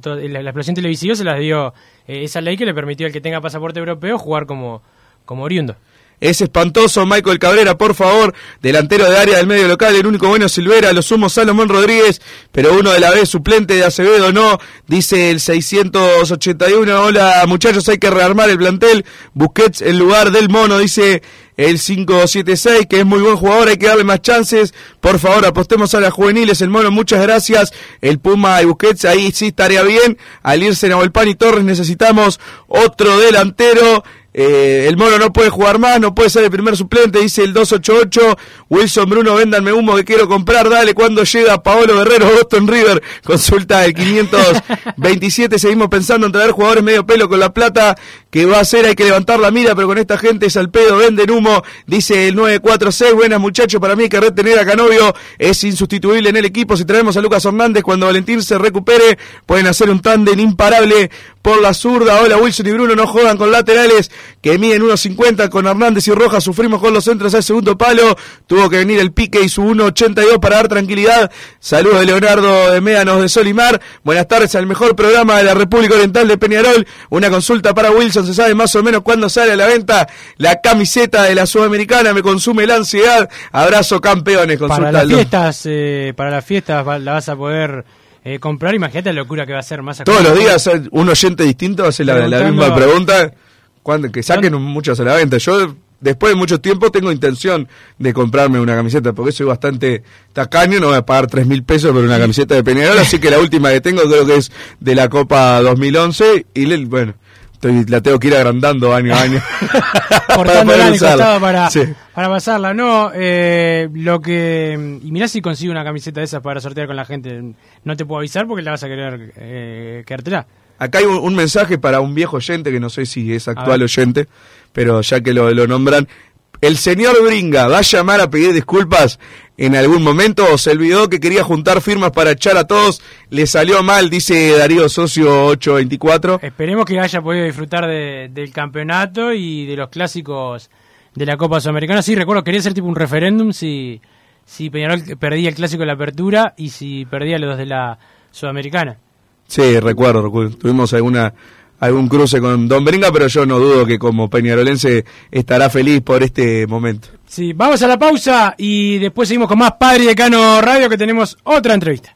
To- la, explosión televisiva se las dio eh, esa ley que le permitió al que tenga pasaporte europeo jugar como, como oriundo. Es espantoso, Michael Cabrera, por favor, delantero de área del medio local, el único bueno Silvera, lo sumo Salomón Rodríguez, pero uno de la B, suplente de Acevedo, no, dice el 681, hola muchachos, hay que rearmar el plantel, Busquets en lugar del mono, dice el 576, que es muy buen jugador, hay que darle más chances, por favor apostemos a las juveniles, el mono, muchas gracias, el Puma y Busquets, ahí sí estaría bien, al irse Nahuelpan y Torres necesitamos otro delantero, eh, el mono no puede jugar más, no puede ser el primer suplente, dice el 288. Wilson Bruno, véndanme humo que quiero comprar. Dale, cuando llega Paolo Guerrero, Boston River, consulta el 527. Seguimos pensando en traer jugadores medio pelo con la plata que va a hacer. Hay que levantar la mira, pero con esta gente es al pedo, venden humo, dice el 946. Buenas muchachos, para mí que retener a Canovio, es insustituible en el equipo. Si traemos a Lucas Hernández cuando Valentín se recupere, pueden hacer un tándem imparable por la zurda. Hola, Wilson y Bruno no juegan con laterales que miden 1.50 con Hernández y Rojas. Sufrimos con los centros al segundo palo. Tuvo que venir el pique y su 1.82 para dar tranquilidad. Saludos de Leonardo de Médanos de Solimar. Buenas tardes al mejor programa de la República Oriental de Peñarol. Una consulta para Wilson. Se sabe más o menos cuándo sale a la venta la camiseta de la Sudamericana. Me consume la ansiedad. Abrazo campeones. Consulta Para las fiestas, eh, para las fiestas la vas a poder eh, comprar. Imagínate la locura que va a ser más Todos los días eh, un oyente distinto hace la, la misma pregunta. Cuando, que saquen muchas a la venta. Yo después de mucho tiempo tengo intención de comprarme una camiseta, porque soy bastante tacaño, no voy a pagar tres mil pesos por una camiseta de Peñarol, así que la última que tengo creo que es de la Copa 2011 y bueno, estoy, la tengo que ir agrandando año a año. Cortándola usarla. costado para, Sí. para pasarla. No, eh, lo que. Y mirá si consigo una camiseta de esas para sortear con la gente. No te puedo avisar porque la vas a querer eh, quedártela. Acá hay un, un mensaje para un viejo oyente, que no sé si es actual oyente, pero ya que lo, lo nombran. ¿El señor Bringa va a llamar a pedir disculpas en algún momento o se olvidó que quería juntar firmas para echar a todos? Le salió mal, dice Darío Socio 824. Esperemos que haya podido disfrutar de- del campeonato y de los clásicos de la Copa Sudamericana. Sí, recuerdo, quería hacer tipo un referéndum si, si Peñarol perdía el clásico de la apertura y si perdía los de la Sudamericana. Sí, recuerdo, recuerdo. Tuvimos alguna algún cruce con Don Bringa, pero yo no dudo que como peñarolense estará feliz por este momento. Sí, vamos a la pausa y después seguimos con más Padre Decano Radio que tenemos otra entrevista.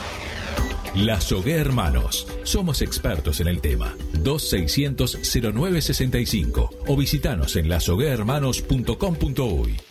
La Sogué Hermanos. Somos expertos en el tema. 2600-0965 o visitanos en lasoguehermanos.com.uy.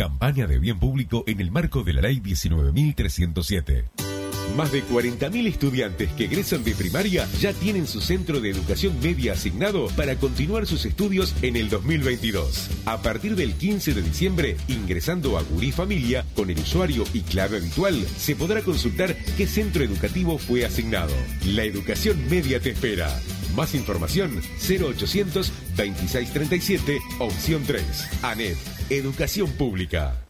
Campaña de bien público en el marco de la Ley 19.307. Más de 40.000 estudiantes que egresan de primaria ya tienen su centro de educación media asignado para continuar sus estudios en el 2022. A partir del 15 de diciembre, ingresando a Gurí Familia con el usuario y clave habitual, se podrá consultar qué centro educativo fue asignado. La educación media te espera. Más información 0800 2637 opción 3. ANET, Educación Pública.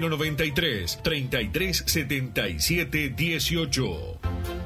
093 33 77 18.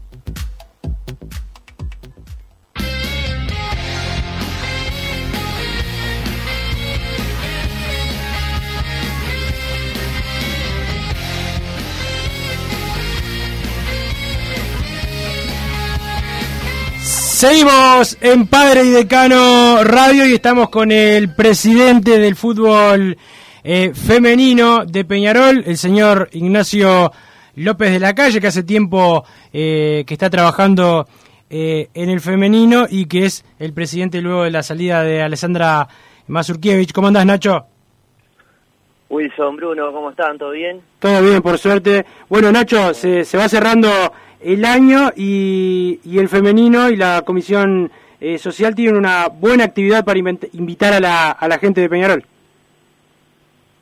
Seguimos en Padre y Decano Radio y estamos con el presidente del fútbol eh, femenino de Peñarol, el señor Ignacio López de la Calle, que hace tiempo eh, que está trabajando eh, en el femenino y que es el presidente luego de la salida de Alessandra Mazurkiewicz. ¿Cómo andás, Nacho? Wilson, Bruno, ¿cómo están? ¿Todo bien? Todo bien, por suerte. Bueno, Nacho, se, se va cerrando el año y, y el femenino y la comisión eh, social tienen una buena actividad para invitar a la, a la gente de Peñarol.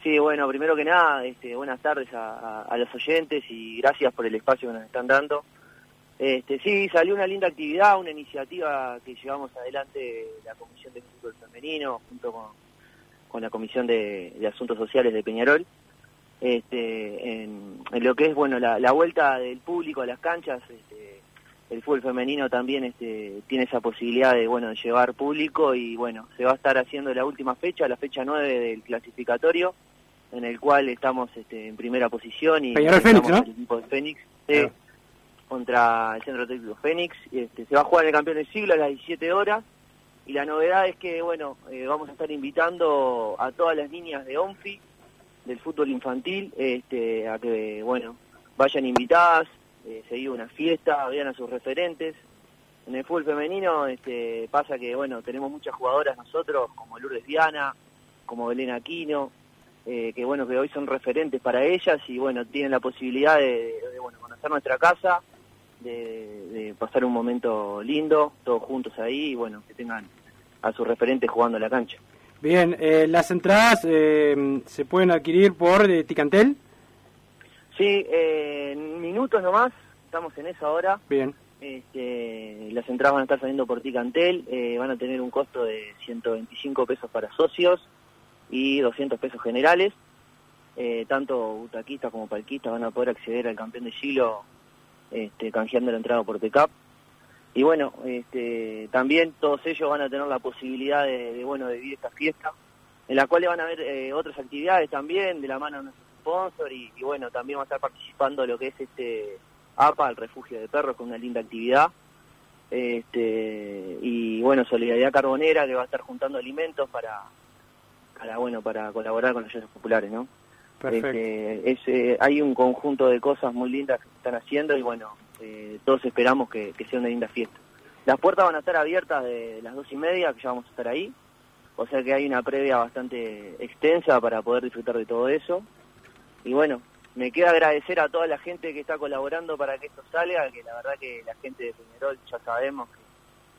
Sí, bueno, primero que nada, este, buenas tardes a, a- los oyentes y gracias por el espacio que nos están dando. Este, sí, salió una linda actividad, una iniciativa que llevamos adelante la Comisión de Fútbol Femenino junto con, la Comisión de Asuntos Sociales de Peñarol. Este, en, en lo que es bueno la, la vuelta del público a las canchas, este, el fútbol femenino también este, tiene esa posibilidad de bueno de llevar público y bueno se va a estar haciendo la última fecha, la fecha 9 del clasificatorio, en el cual estamos este, en primera posición y Peñarol Fénix, ¿no? el equipo de Fénix contra el Centro Técnico Fénix. Este, se va a jugar el campeón del siglo a las 17 horas y la novedad es que bueno eh, vamos a estar invitando a todas las niñas de ONFI del fútbol infantil este, a que bueno vayan invitadas, eh, se diga una fiesta, vean a sus referentes. En el fútbol femenino este, pasa que bueno tenemos muchas jugadoras nosotros como Lourdes Viana, como Belén Aquino, eh, que bueno que hoy son referentes para ellas y bueno tienen la posibilidad de, bueno conocer nuestra casa, de, de pasar un momento lindo, todos juntos ahí y bueno que tengan a sus referentes jugando en la cancha. Bien, eh, las entradas eh, se pueden adquirir por eh, Ticantel. Sí, eh, en minutos nomás, estamos en eso ahora. Bien. Este, las entradas van a estar saliendo por Ticantel, eh, van a tener un costo de 125 pesos para socios y 200 pesos generales. Eh, tanto butaquistas como palquistas van a poder acceder al campeón de Gilo este, canjeando la entrada por TECAP. Y bueno, este, también todos ellos van a tener la posibilidad de, de, bueno, de vivir esta fiesta, en la cual van a haber eh, otras actividades también, de la mano de nuestros sponsors, y, y bueno, también va a estar participando lo que es este APA, el refugio de perros, con una linda actividad. Este, y bueno, Solidaridad Carbonera, que va a estar juntando alimentos para, para bueno, para colaborar con los ollas populares, ¿no? Perfecto. Este, es, eh, hay un conjunto de cosas muy lindas que se están haciendo y bueno, eh, todos esperamos que, sea una linda fiesta. Las puertas van a estar abiertas de las dos y media, que ya vamos a estar ahí. O sea que hay una previa bastante extensa para poder disfrutar de todo eso. Y bueno, me queda agradecer a toda la gente que está colaborando para que esto salga, que la verdad que la gente de Peñarol ya sabemos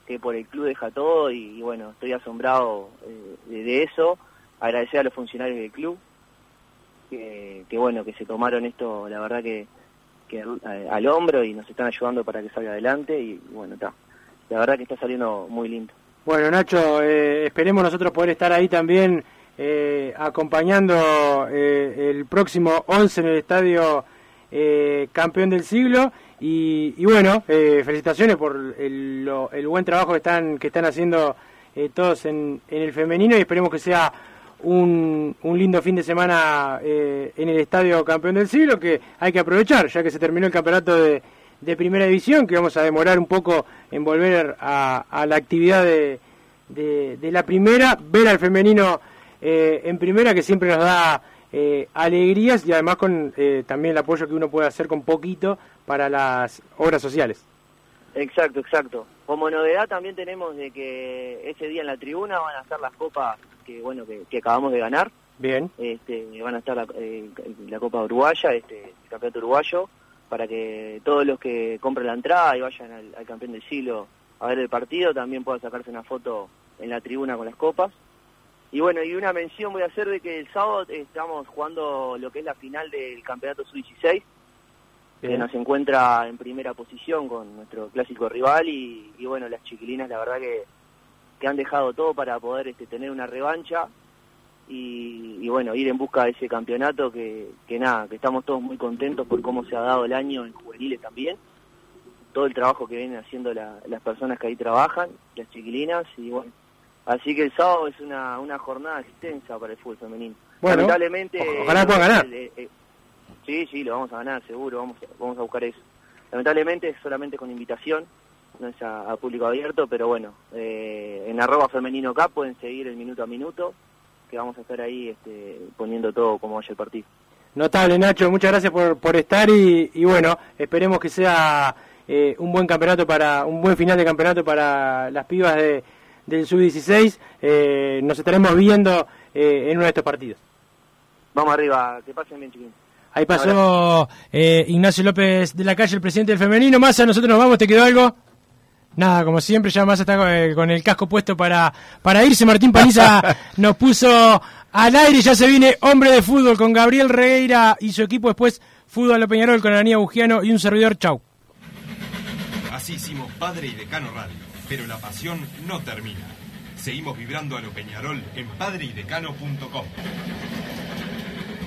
que, por el club deja todo y, bueno, estoy asombrado eh, de, eso. Agradecer a los funcionarios del club, que bueno, que se tomaron esto, la verdad que, al, hombro y nos están ayudando para que salga adelante y bueno, está. La verdad que está saliendo muy lindo. Bueno, Nacho, eh, esperemos nosotros poder estar ahí también eh, acompañando eh, el próximo 11 en el estadio eh, campeón del siglo. Y, y bueno, eh, felicitaciones por el, lo- el buen trabajo que están, que están haciendo todos en, en el femenino y esperemos que sea un, un lindo fin de semana eh, en el estadio campeón del siglo que hay que aprovechar, ya que se terminó el campeonato de, de primera división, que vamos a demorar un poco en volver a, la actividad de, de, de la primera, ver al femenino eh, en primera que siempre nos da eh, alegrías y además con eh, también el apoyo que uno puede hacer con poquito para las obras sociales. Exacto, exacto. Como novedad también tenemos de que ese día en la tribuna van a estar las copas que bueno que, que acabamos de ganar. Bien. Este, van a estar la, eh, la Copa Uruguaya, este, el campeonato uruguayo, para que todos los que compren la entrada y vayan al, al campeón del siglo a ver el partido también puedan sacarse una foto en la tribuna con las copas. Y bueno, y una mención voy a hacer de que el sábado estamos jugando lo que es la final del campeonato sub-16, que nos encuentra en primera posición con nuestro clásico rival y, y bueno, las chiquilinas la verdad que, que han dejado todo para poder este, tener una revancha y, y bueno, ir en busca de ese campeonato que, que nada, que estamos todos muy contentos por cómo se ha dado el año en juveniles también, todo el trabajo que vienen haciendo la- las personas que ahí trabajan, las chiquilinas y bueno, así que el sábado es una, una jornada extensa para el fútbol femenino. Bueno, Lamentablemente... ojalá puedan ganar. sí, sí, lo vamos a ganar, seguro, vamos, vamos a buscar eso. Lamentablemente es solamente con invitación, no es a, a público abierto, pero bueno, eh, en arroba femenino K pueden seguir el minuto a minuto, que vamos a estar ahí este, poniendo todo como vaya el partido. Notable, Nacho, muchas gracias por, por estar y, y bueno, esperemos que sea eh, un buen campeonato para, un buen final de campeonato para las pibas de, del Sub-16. Eh, nos estaremos viendo eh, en uno de estos partidos. Vamos arriba, que pasen bien chiquillos. Ahí pasó eh, Ignacio López de la calle, el presidente del femenino. Massa, nosotros nos vamos, ¿te quedó algo? Nada, como siempre, ya Massa está con el, con el casco puesto para, para irse. Martín Paniza nos puso al aire, ya se viene hombre de fútbol con Gabriel Regueira y su equipo. Después, fútbol a Peñarol con Anía Bugiano y un servidor. Chau. Así hicimos Padre y Decano Radio, pero la pasión no termina. Seguimos vibrando a lo Peñarol en padreidecano.com.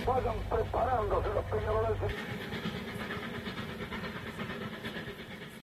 Vayan preparándose los peñaroles.